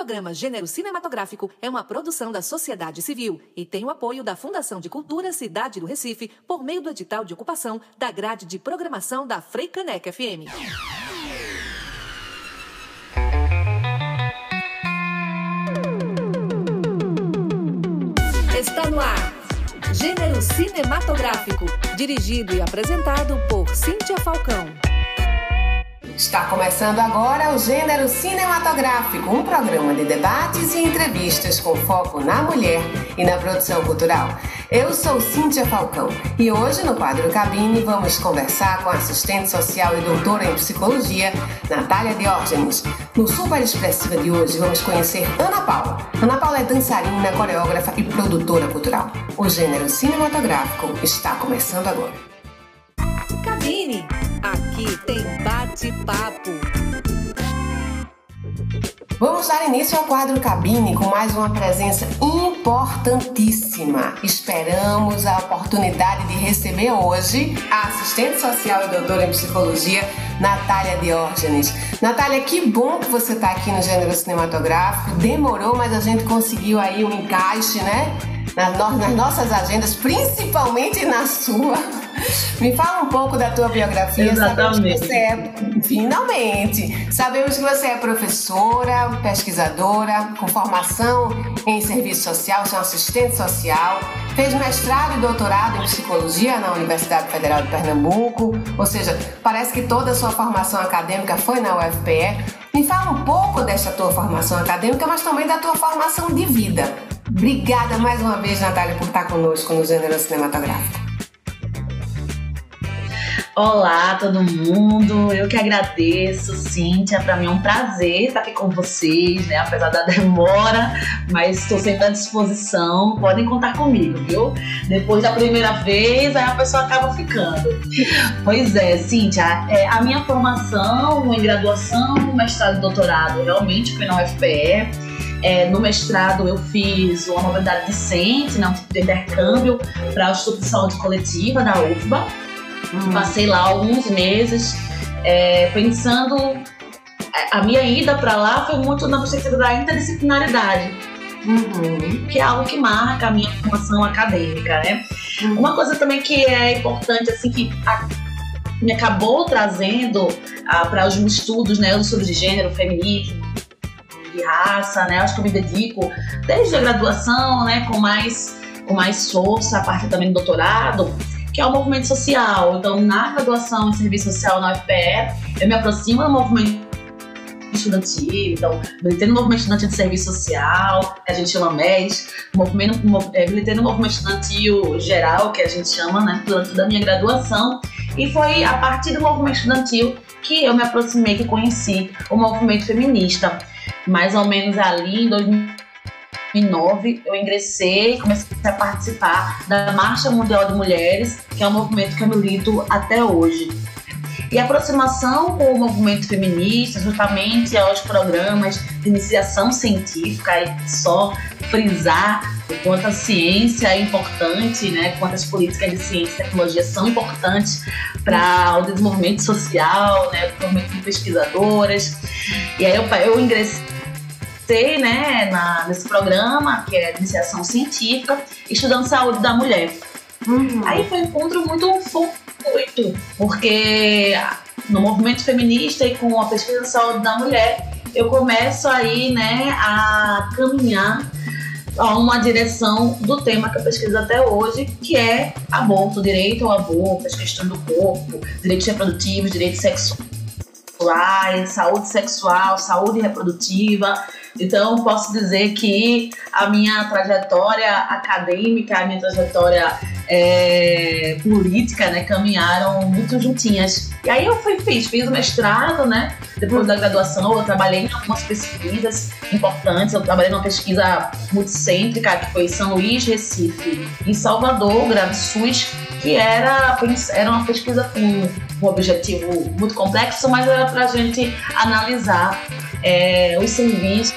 programa Gênero Cinematográfico é uma produção da sociedade civil e tem o apoio da Fundação de Cultura Cidade do Recife por meio do edital de ocupação da grade de programação da Freicaneca FM. Está no ar. Gênero Cinematográfico, dirigido e apresentado por Cíntia Falcão. Está começando agora o Gênero Cinematográfico, um programa de debates e entrevistas com foco na mulher e na produção cultural. Eu sou Cíntia Falcão e hoje no quadro Cabine vamos conversar com a assistente social e doutora em psicologia, Natália Diógenes. No Super Expressiva de hoje vamos conhecer Ana Paula. Ana Paula é dançarina, coreógrafa e produtora cultural. O Gênero Cinematográfico está começando agora. Cabine, bate-papo. Vamos dar início ao quadro Cabine com mais uma presença importantíssima. Esperamos a oportunidade de receber hoje a assistente social e doutora em psicologia, Natália Diógenes. Natália, que bom que você está aqui no gênero cinematográfico. Demorou, mas a gente conseguiu aí um encaixe, né? Nas, no nas nossas agendas, principalmente na sua. Me fala um pouco da tua biografia. Exatamente. Sabemos que você é, finalmente, sabemos que você é professora, pesquisadora, com formação em serviço social, é assistente social, fez mestrado e doutorado em psicologia na Universidade Federal de Pernambuco, ou seja, parece que toda a sua formação acadêmica foi na UFPE. Me fala um pouco dessa tua formação acadêmica, mas também da tua formação de vida. Obrigada mais uma vez, Natália, por estar conosco no Gênero Cinematográfico. Olá, todo mundo. Eu que agradeço, Cíntia. Para mim é um prazer estar aqui com vocês, né? Apesar da demora, mas estou sempre à disposição. Podem contar comigo, viu? Depois da primeira vez, aí a pessoa acaba ficando. Pois é, Cíntia, é, a minha formação em graduação, mestrado e doutorado realmente foi na UFPE. É, no mestrado eu fiz uma mobilidade decente, né, um tipo de intercâmbio para o Instituto de Saúde Coletiva da UFBA. Hum. Passei lá alguns meses é, pensando. A minha ida para lá foi muito na perspectiva da interdisciplinaridade, uhum. que é algo que marca a minha formação acadêmica, né? Uhum. Uma coisa também que é importante, assim, que a, me acabou trazendo para os meus estudos, né, de gênero, feminismo, de raça, né? Acho que eu me dedico desde a graduação, né, com mais com mais força, a parte também do doutorado, que é o movimento social. Então, na graduação em serviço social na UFPE, eu me aproximo do movimento estudantil, então, militei no movimento estudantil de serviço social, que a gente chama MES, movimento, é, militei no movimento estudantil geral, que a gente chama, né, durante toda a minha graduação, e foi a partir do movimento estudantil que eu me aproximei, que conheci o movimento feminista, mais ou menos ali em 2000 2009, eu ingressei e comecei a participar da Marcha Mundial de Mulheres, que é um movimento que eu milito até hoje. E a aproximação com o movimento feminista, justamente aos programas de iniciação científica, e só frisar o quanto a ciência é importante, né? quanto as políticas de ciência e tecnologia são importantes para o desenvolvimento social, né? o desenvolvimento de pesquisadoras. E aí eu, eu ingressei comecei né, na, nesse programa, que é de iniciação científica, estudando saúde da mulher. Uhum. Aí foi um encontro muito fortuito, porque no movimento feminista e com a pesquisa de saúde da mulher, eu começo aí né, a caminhar a uma direção do tema que eu pesquiso até hoje, que é aborto, direito ao aborto, as questões do corpo, direitos reprodutivos, direitos sexuais, saúde sexual, saúde reprodutiva, então, posso dizer que a minha trajetória acadêmica, a minha trajetória é, política, né, caminharam muito juntinhas. E aí eu fui, fiz, fiz o mestrado, né? Depois da graduação, eu trabalhei em algumas pesquisas importantes. Eu trabalhei numa pesquisa multicêntrica, que foi em São Luís, Recife, em Salvador, Grave SUS, que era, era uma pesquisa com um objetivo muito complexo, mas era para a gente analisar é, os serviços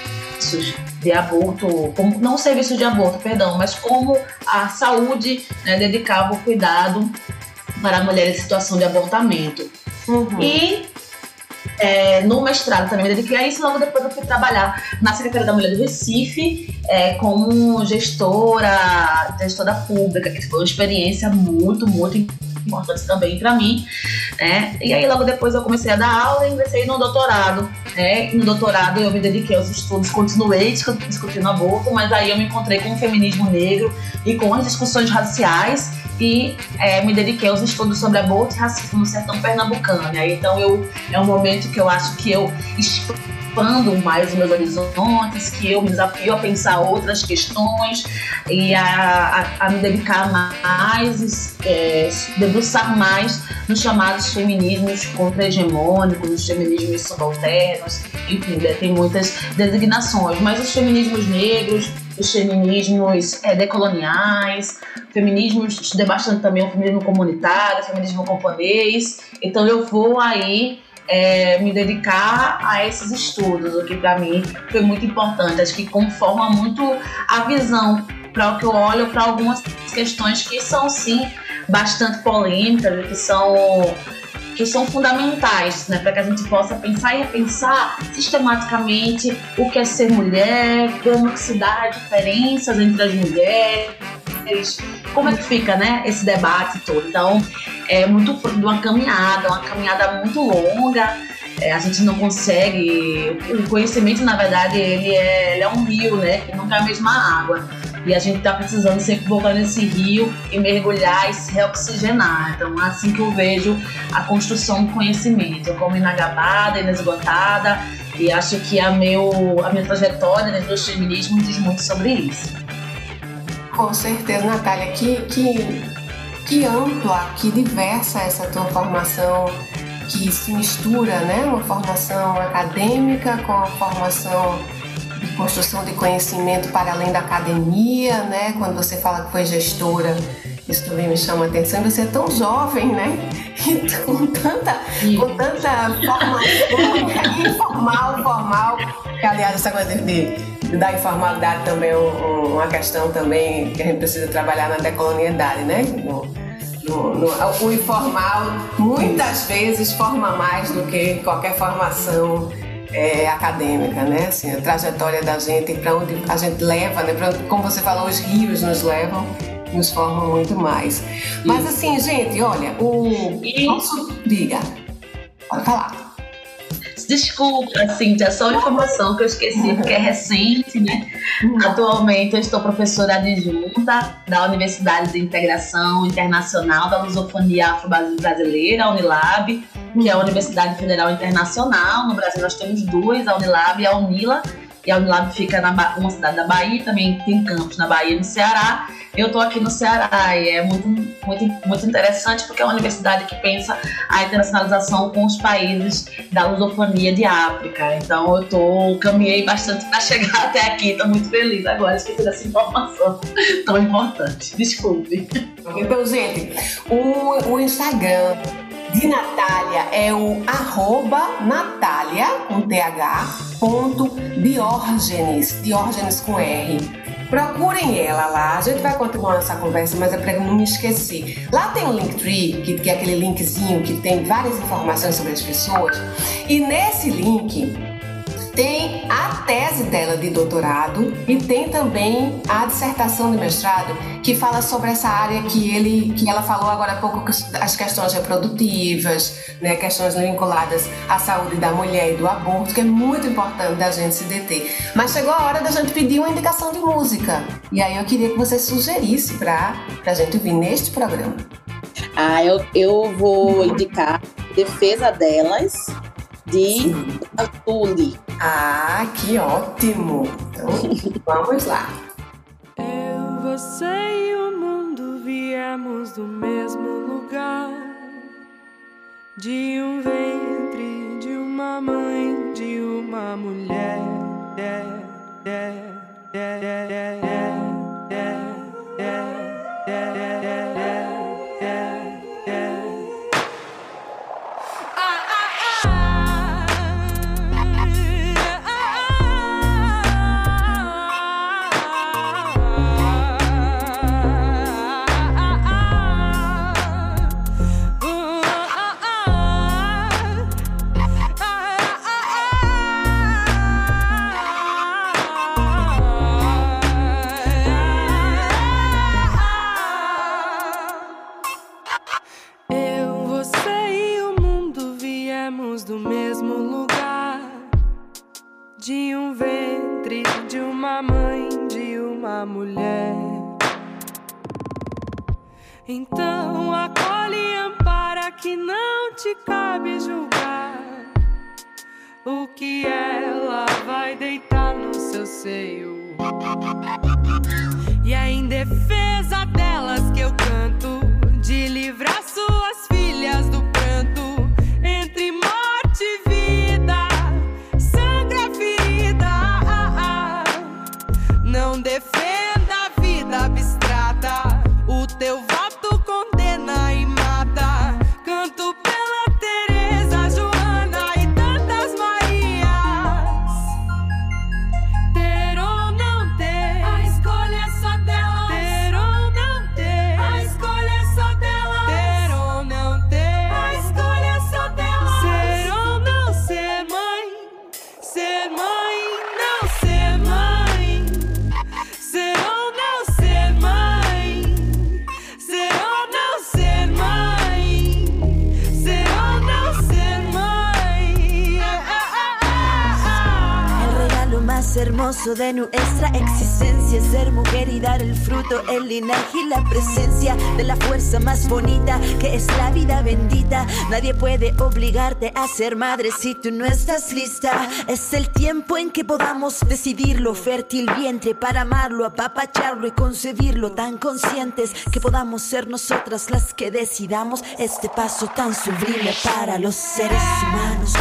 de aborto, como, não serviço de aborto, perdão, mas como a saúde né, dedicava o cuidado para mulheres em situação de abortamento. Uhum. E é, no mestrado também me dediquei a isso. Logo depois eu fui trabalhar na Secretaria da Mulher do Recife é, como gestora, gestora pública, que foi uma experiência muito, muito importante também para mim. Né? E aí logo depois eu comecei a dar aula e ingressei no doutorado. Né? No doutorado eu me dediquei aos estudos, continuei discutindo aborto, mas aí eu me encontrei com o feminismo negro e com as discussões raciais e é, me dediquei aos estudos sobre aborto e racismo no sertão pernambucano. Aí, então eu, é um momento que eu acho que eu expando mais os meus horizontes, que eu me desafio a pensar outras questões e a, a, a me dedicar mais, é, debruçar mais nos chamados feminismos contra-hegemônicos, os feminismos subalternos, enfim, né, tem muitas designações, mas os feminismos negros, os feminismos é, decoloniais, feminismos, estudei também o feminismo comunitário, o feminismo camponês, então eu vou aí é, me dedicar a esses estudos, o que para mim foi muito importante. Acho que conforma muito a visão para o que eu olho para algumas questões que são sim bastante polêmicas, que são que são fundamentais, né, para que a gente possa pensar e repensar sistematicamente o que é ser mulher, como se dá diferenças entre as mulheres, como é que fica, né, esse debate todo. Então, é muito fruto de uma caminhada, uma caminhada muito longa. É, a gente não consegue. O conhecimento, na verdade, ele é, ele é um rio, né? Que nunca é a mesma água. E a gente está precisando sempre voltar nesse rio e mergulhar e se reoxigenar. Então, é assim que eu vejo a construção do conhecimento, como inagabada, inesgotada. E acho que a, meu, a minha trajetória dentro do feminismo diz muito sobre isso. Com certeza, Natália. Que, que que ampla, que diversa essa tua formação, que se mistura, né? Uma formação acadêmica com a formação de construção de conhecimento para além da academia, né? Quando você fala que foi gestora, isso também me chama a atenção. Você é tão jovem, né? E com tanta, com tanta formação informal, formal. Que, aliás, essa coisa de, da informalidade também é um, uma questão também que a gente precisa trabalhar na decolonialidade, né? No, no, o informal muitas vezes forma mais do que qualquer formação é, acadêmica, né? Assim, a trajetória da gente para onde a gente leva, né? Pra, como você falou, os rios nos levam, nos formam muito mais. Mas assim, gente, olha, o nosso diga, pode falar. Desculpa, Cíntia, só uma informação que eu esqueci, porque é recente, né? Atualmente eu estou professora adjunta da Universidade de Integração Internacional da Lusofonia Afro-Brasileira, a Unilab, que é a Universidade Federal Internacional. No Brasil nós temos duas, a Unilab e a Unila. E a Unilab fica na uma cidade da Bahia, também tem campos na Bahia e no Ceará. Eu estou aqui no Ceará e é muito, muito, muito interessante porque é uma universidade que pensa a internacionalização com os países da lusofonia de África. Então eu tô, caminhei bastante para chegar até aqui. Estou muito feliz agora esqueci dessa informação tão importante. Desculpe. Então, gente, o, o Instagram de Natália é o arroba Natália, com TH, ponto Diógenes, Diógenes com R. Procurem ela lá. A gente vai continuar essa conversa, mas é para não me esquecer. Lá tem o Linktree, que, que é aquele linkzinho que tem várias informações sobre as pessoas. E nesse link tem a tese dela de doutorado e tem também a dissertação de mestrado que fala sobre essa área que ele que ela falou agora há pouco as questões reprodutivas, né, questões vinculadas à saúde da mulher e do aborto, que é muito importante da gente se deter. Mas chegou a hora da gente pedir uma indicação de música. E aí eu queria que você sugerisse para a gente ouvir neste programa. Ah, eu, eu vou indicar Defesa Delas, de Atuli. Ah, que ótimo! Então, vamos lá. Eu, você e o mundo viemos do mesmo lugar, de um ventre, de uma mãe, de uma mulher. De, de, de, de, de, de, de, de, de, de, de. Hermoso de nuestra existencia ser mujer y dar el fruto, el linaje y la presencia de la fuerza más bonita que es la vida bendita. Nadie puede obligarte a ser madre si tú no estás lista. Es el tiempo en que podamos decidirlo, fértil vientre para amarlo, apapacharlo y concebirlo, tan conscientes que podamos ser nosotras las que decidamos este paso tan sublime para los seres humanos.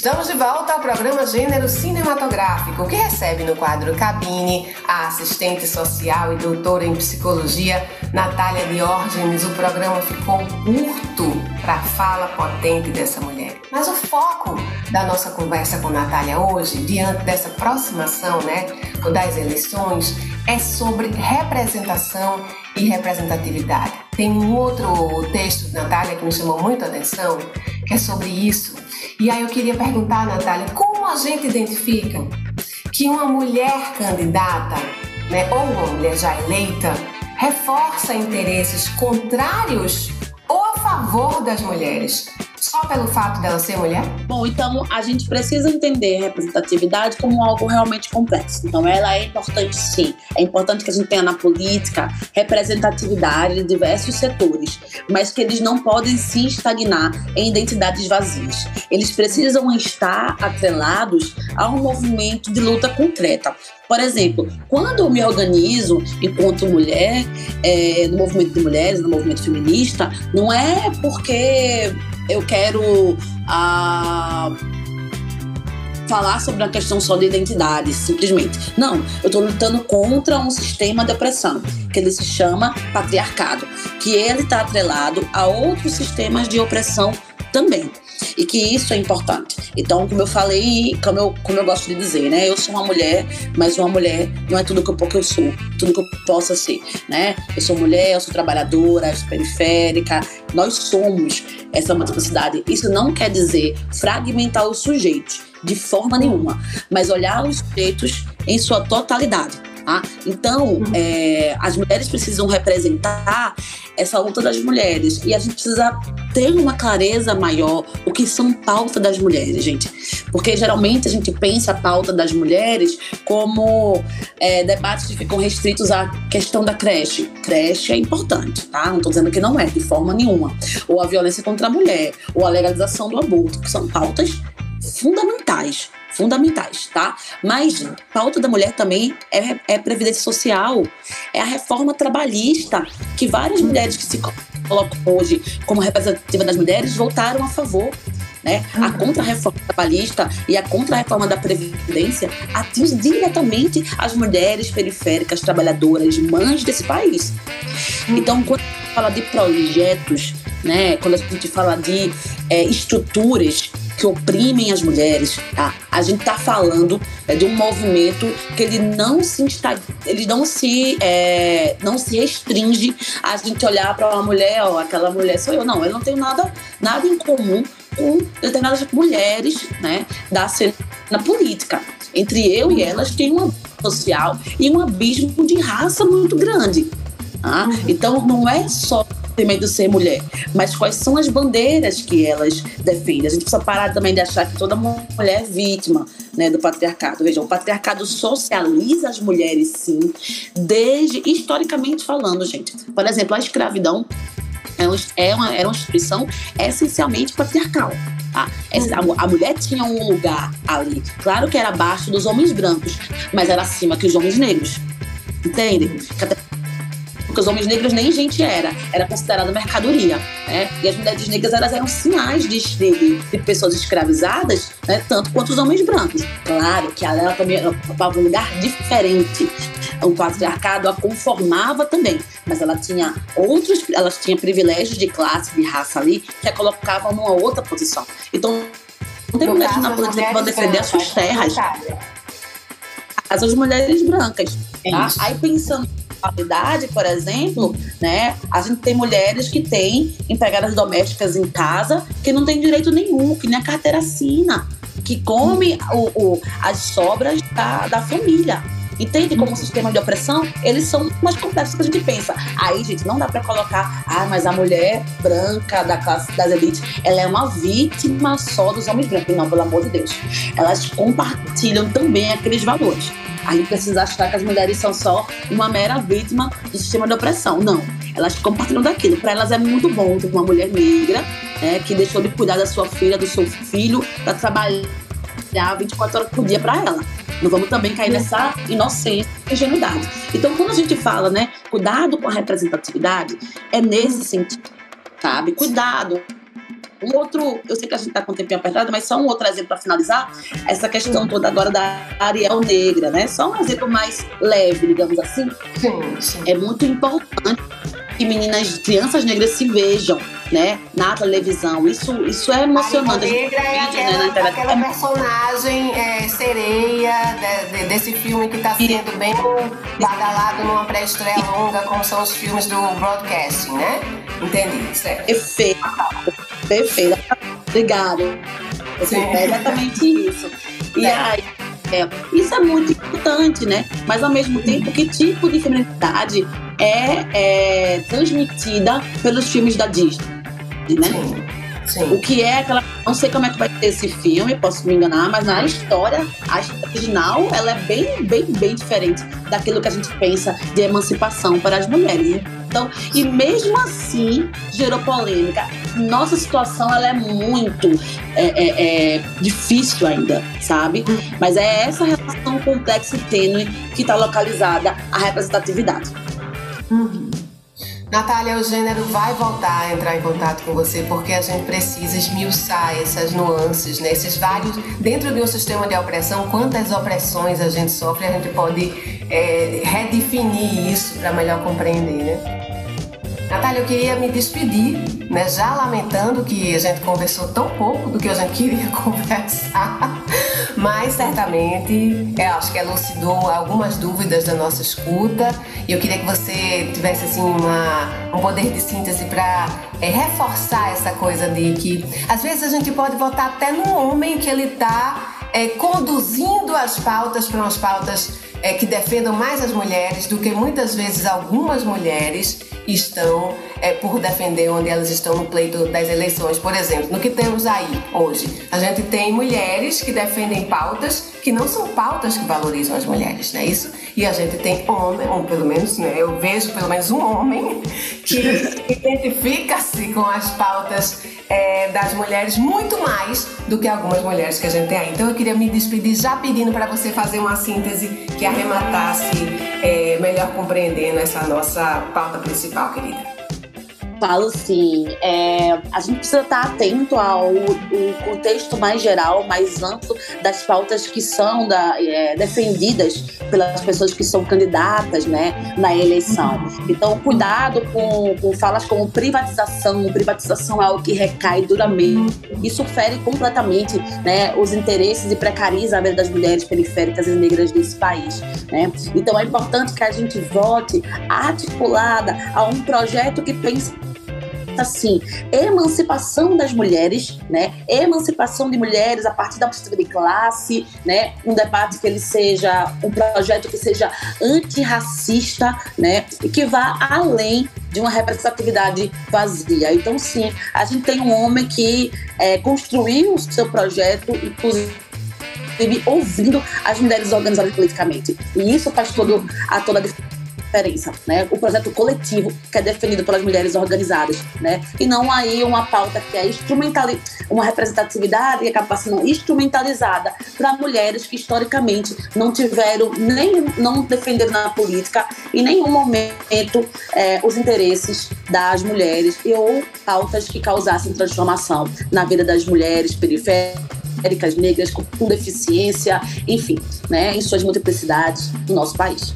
Estamos de volta ao programa Gênero Cinematográfico, que recebe no quadro Cabine a assistente social e doutora em psicologia Natália Diógenes. O programa ficou curto para a fala potente dessa mulher. Mas o foco da nossa conversa com Natália hoje, diante dessa aproximação né, das eleições, é sobre representação e representatividade. Tem um outro texto de Natália que me chamou muito a atenção, que é sobre isso. E aí eu queria perguntar, Natália, como a gente identifica que uma mulher candidata, né, ou uma mulher já eleita, reforça interesses contrários ou a favor das mulheres? Só pelo fato dela ser mulher? Bom, então a gente precisa entender a representatividade como algo realmente complexo. Então ela é importante sim. É importante que a gente tenha na política representatividade de diversos setores, mas que eles não podem se estagnar em identidades vazias. Eles precisam estar atrelados a um movimento de luta concreta. Por exemplo, quando eu me organizo enquanto mulher, é, no movimento de mulheres, no movimento feminista, não é porque eu quero ah, falar sobre uma questão só de identidade, simplesmente. Não, eu estou lutando contra um sistema de opressão, que ele se chama patriarcado, que ele está atrelado a outros sistemas de opressão também e que isso é importante. Então, como eu falei, como eu, como eu gosto de dizer, né? Eu sou uma mulher, mas uma mulher não é tudo que eu, sou, tudo que eu possa ser, né? Eu sou mulher, eu sou trabalhadora, eu sou periférica, nós somos essa multiplicidade. Isso não quer dizer fragmentar os sujeitos de forma nenhuma, mas olhar os sujeitos em sua totalidade. Tá? Então, é, as mulheres precisam representar essa luta das mulheres e a gente precisa ter uma clareza maior o que são pauta das mulheres, gente. Porque geralmente a gente pensa a pauta das mulheres como é, debates que ficam restritos à questão da creche. Creche é importante, tá? Não estou dizendo que não é, de forma nenhuma. Ou a violência contra a mulher, ou a legalização do aborto, que são pautas fundamentais fundamentais, tá? Mas pauta da mulher também é, é previdência social, é a reforma trabalhista, que várias mulheres que se colocam hoje como representativa das mulheres votaram a favor. Né? A uhum. contra-reforma trabalhista e a contra-reforma da Previdência atinge diretamente as mulheres periféricas, trabalhadoras, mães desse país. Uhum. Então, quando a gente fala de projetos, né? quando a gente fala de é, estruturas que oprimem as mulheres. Tá? A gente está falando é, de um movimento que ele não se insta, ele não se é, não se restringe a gente olhar para uma mulher, ó, aquela mulher sou eu. Não, eu não tenho nada nada em comum com determinadas mulheres, né, da cena política. Entre eu e elas tem uma social e um abismo de raça muito grande. Tá? Então não é só medo de ser mulher, mas quais são as bandeiras que elas defendem. A gente precisa parar também de achar que toda mulher é vítima né, do patriarcado. Vejam, o patriarcado socializa as mulheres, sim, desde historicamente falando, gente. Por exemplo, a escravidão é, é uma, era uma instituição essencialmente patriarcal. Tá? a, a, mulher tinha um lugar ali. Claro que era abaixo dos homens brancos, mas era acima que os homens negros. Entendem? Porque os homens negros nem gente era, era considerada mercadoria, né? E as mulheres negras elas eram sinais de, de, de pessoas escravizadas, né? tanto quanto os homens brancos. Claro que ela também ocupava um lugar diferente. O patriarcado a conformava também, mas ela tinha outros, ela tinha privilégios de classe, de raça ali, que a colocavam numa outra posição. Então, não tem mulheres na política que vão defender as suas terras. As mulheres brancas. Tá? Aí pensando sexualidade, por exemplo, né? A gente tem mulheres que têm empregadas domésticas em casa que não tem direito nenhum, que nem a carteira assina, que come o, o as sobras da, da família. Entende como sistema de opressão, eles são mais complexos do que a gente pensa. Aí, gente, não dá para colocar, ah, mas a mulher branca da classe das elites, ela é uma vítima só dos homens brancos. Não, pelo amor de Deus. Elas compartilham também aqueles valores. A gente precisa achar que as mulheres são só uma mera vítima do sistema de opressão. Não. Elas compartilham daquilo. Para elas é muito bom ter uma mulher negra né, que deixou de cuidar da sua filha, do seu filho, para trabalhar 24 horas por dia para ela. Não vamos também cair nessa inocência e ingenuidade. Então, quando a gente fala, né, cuidado com a representatividade, é nesse sentido, sabe? Cuidado um outro, eu sei que a gente está com o tempinho apertado, mas só um outro exemplo para finalizar, essa questão toda agora da Ariel Negra, né? Só um exemplo mais leve, digamos assim. Sim, sim. É muito importante que meninas, crianças negras se vejam, né, na televisão. Isso, isso é emocionante. A Negra é aquela, né, aquela personagem é, sereia de, de, desse filme que está sendo bem badalado numa pré-estreia longa, como são os filmes do broadcasting, né? Entendi, certo. Perfeito. Perfeito. Obrigada. É exatamente isso. E é. aí, é, isso é muito importante, né? Mas ao mesmo tempo, que tipo de feminilidade é, é transmitida pelos filmes da Disney, né? Sim. Sim. O que é aquela. Não sei como é que vai ter esse filme, posso me enganar, mas na história, a história original, ela é bem, bem, bem diferente daquilo que a gente pensa de emancipação para as mulheres. Então, e mesmo assim, gerou polêmica. Nossa situação, ela é muito é, é, é difícil ainda, sabe? Mas é essa relação complexa e tênue que está localizada a representatividade. Uhum. Natália, o gênero vai voltar a entrar em contato com você porque a gente precisa esmiuçar essas nuances, né? esses vários. Dentro de um sistema de opressão, quantas opressões a gente sofre, a gente pode é, redefinir isso para melhor compreender, né? Natália, eu queria me despedir, né, já lamentando que a gente conversou tão pouco do que a gente queria conversar, mas certamente eu acho que elucidou algumas dúvidas da nossa escuta. E eu queria que você tivesse assim uma, um poder de síntese para é, reforçar essa coisa de que às vezes a gente pode votar até no homem que ele está é, conduzindo as pautas para umas pautas é, que defendam mais as mulheres do que muitas vezes algumas mulheres estão é, por defender onde elas estão no pleito das eleições. Por exemplo, no que temos aí hoje, a gente tem mulheres que defendem pautas que não são pautas que valorizam as mulheres, não é isso? E a gente tem homem, ou pelo menos, né, eu vejo pelo menos um homem que identifica-se com as pautas é, das mulheres muito mais do que algumas mulheres que a gente tem aí. Então eu queria me despedir já pedindo para você fazer uma síntese que arrematasse melhor compreendendo essa nossa pauta principal, querida. Falo assim, é, a gente precisa estar atento ao contexto mais geral, mais amplo das pautas que são da, é, defendidas pelas pessoas que são candidatas né, na eleição. Então, cuidado com, com falas como privatização. Privatização é algo que recai duramente. Isso fere completamente né, os interesses e precariza a vida das mulheres periféricas e negras desse país. Né? Então, é importante que a gente vote articulada a um projeto que pense assim, emancipação das mulheres, né? Emancipação de mulheres a partir da perspectiva de classe, né? Um debate que ele seja um projeto que seja antirracista, né? E que vá além de uma representatividade vazia. Então, sim, a gente tem um homem que é, construiu o seu projeto, inclusive ouvindo as mulheres organizadas politicamente. E isso faz todo, a toda a diferença diferença, né? O projeto coletivo que é definido pelas mulheres organizadas, né? E não aí uma pauta que é instrumentalizada, uma representatividade que acaba sendo instrumentalizada para mulheres que historicamente não tiveram nem não defenderam na política em nenhum momento é, os interesses das mulheres e ou pautas que causassem transformação na vida das mulheres periféricas, negras com, com deficiência, enfim, né, em suas multiplicidades no nosso país.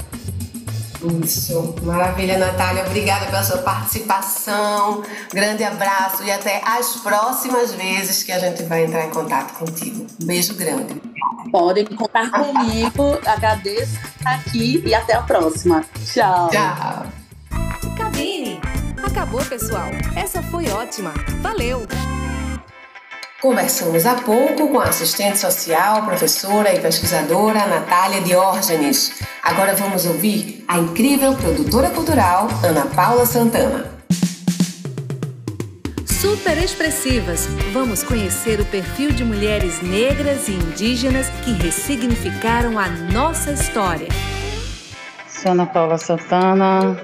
Isso, maravilha, Natália. Obrigada pela sua participação. Grande abraço e até as próximas vezes que a gente vai entrar em contato contigo. Um beijo grande. Podem contar comigo. Agradeço estar aqui e até a próxima. Tchau. Tchau. Cabine. Acabou, pessoal. Essa foi ótima. Valeu! Conversamos há pouco com a assistente social, professora e pesquisadora Natália Diógenes. Agora vamos ouvir a incrível produtora cultural Ana Paula Santana. Super expressivas, vamos conhecer o perfil de mulheres negras e indígenas que ressignificaram a nossa história. Sou Ana Paula Santana,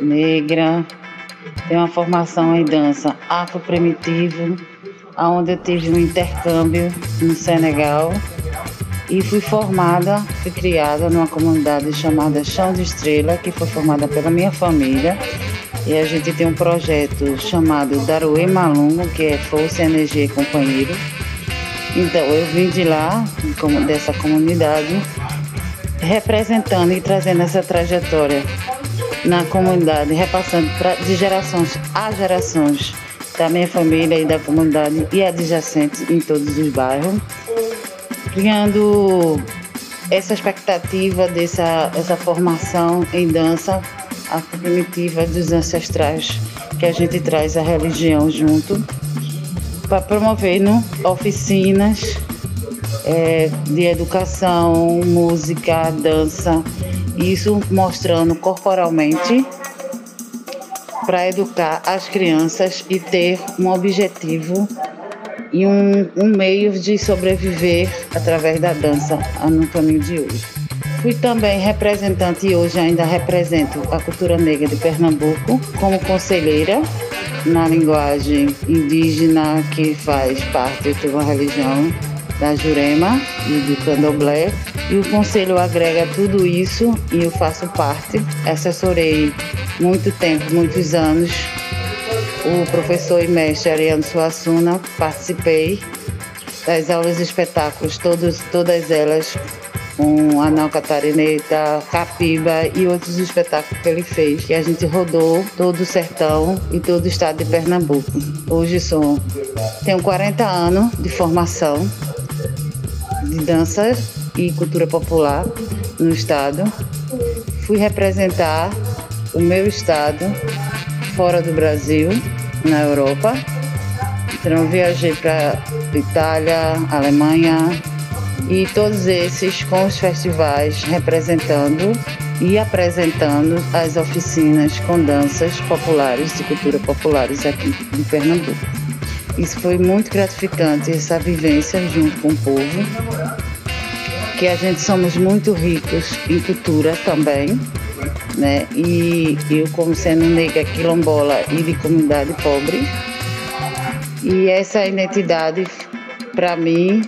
negra, tenho uma formação em dança afro-primitivo onde eu tive um intercâmbio no Senegal e fui formada, fui criada numa comunidade chamada Chão de Estrela, que foi formada pela minha família. E a gente tem um projeto chamado Daruê Malungo, que é Força, Energia e Companheiro. Então eu vim de lá, dessa comunidade, representando e trazendo essa trajetória na comunidade, repassando de gerações a gerações da minha família e da comunidade e adjacentes em todos os bairros, criando essa expectativa dessa essa formação em dança a primitiva dos ancestrais que a gente traz a religião junto para promover oficinas é, de educação, música, dança, isso mostrando corporalmente para educar as crianças e ter um objetivo e um, um meio de sobreviver através da dança no caminho de hoje. Fui também representante e hoje ainda represento a cultura negra de Pernambuco como conselheira na linguagem indígena que faz parte de uma religião da Jurema e do Candomblé. E o conselho agrega tudo isso e eu faço parte. Assessorei muito tempo, muitos anos, o professor e mestre Ariano Suassuna. Participei das aulas de espetáculos, todos, todas elas com Anal Catarineta, Capiba e outros espetáculos que ele fez, que a gente rodou todo o sertão e todo o estado de Pernambuco. Hoje sou, tenho 40 anos de formação de dança e cultura popular no estado. Fui representar o meu estado fora do Brasil, na Europa. Então viajei para Itália, Alemanha, e todos esses com os festivais representando e apresentando as oficinas com danças populares e cultura populares aqui de Pernambuco. Isso foi muito gratificante, essa vivência junto com o povo, que a gente somos muito ricos em cultura também, né? E eu como sendo negra quilombola e de comunidade pobre, e essa identidade para mim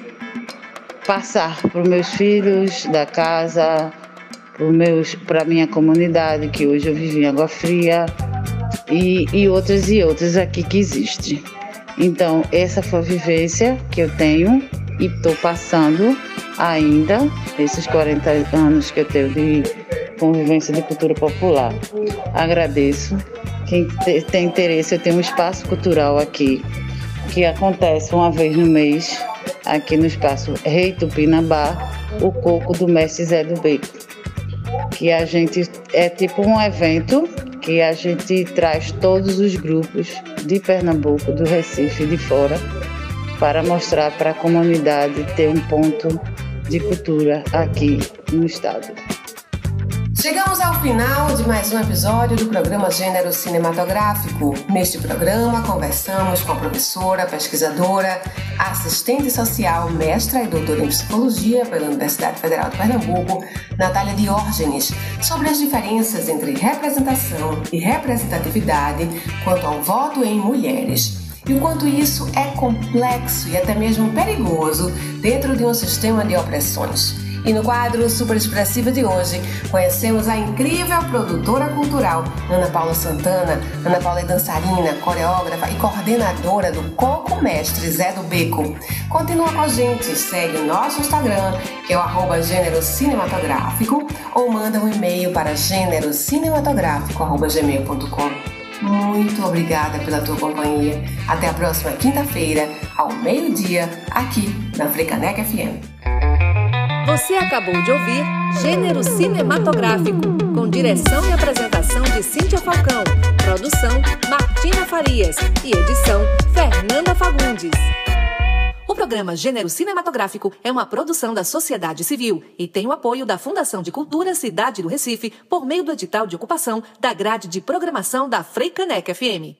passar para os meus filhos da casa, para a minha comunidade, que hoje eu vivo em Água Fria, e, e outras e outras aqui que existem. Então, essa foi a vivência que eu tenho e estou passando ainda, esses 40 anos que eu tenho de convivência de cultura popular. Agradeço. Quem tem interesse, eu tenho um espaço cultural aqui, que acontece uma vez no mês, aqui no espaço Rei Tupinambá, o coco do mestre Zé do Beco. Que a gente é tipo um evento que a gente traz todos os grupos de Pernambuco, do Recife de fora, para mostrar para a comunidade ter um ponto de cultura aqui no estado. Chegamos ao final de mais um episódio do programa Gênero Cinematográfico. Neste programa, conversamos com a professora, pesquisadora, assistente social, mestra e doutora em psicologia pela Universidade Federal de Pernambuco, Natália Diógenes, sobre as diferenças entre representação e representatividade quanto ao voto em mulheres e o quanto isso é complexo e até mesmo perigoso dentro de um sistema de opressões. E no quadro Super Expressiva de hoje, conhecemos a incrível produtora cultural Ana Paula Santana. Ana Paula é dançarina, coreógrafa e coordenadora do Coco Mestre Zé do Beco. Continua com a gente, segue o nosso Instagram, que é o arroba gênero cinematográfico, ou manda um e-mail para gênerocinematográfico.gmail.com. Muito obrigada pela tua companhia. Até a próxima quinta-feira, ao meio-dia, aqui na Frecanec FM. Você acabou de ouvir Gênero Cinematográfico, com direção e apresentação de Cíntia Falcão, produção Martina Farias e edição Fernanda Fagundes. O programa Gênero Cinematográfico é uma produção da sociedade civil e tem o apoio da Fundação de Cultura Cidade do Recife por meio do edital de ocupação da grade de programação da Freicanec FM.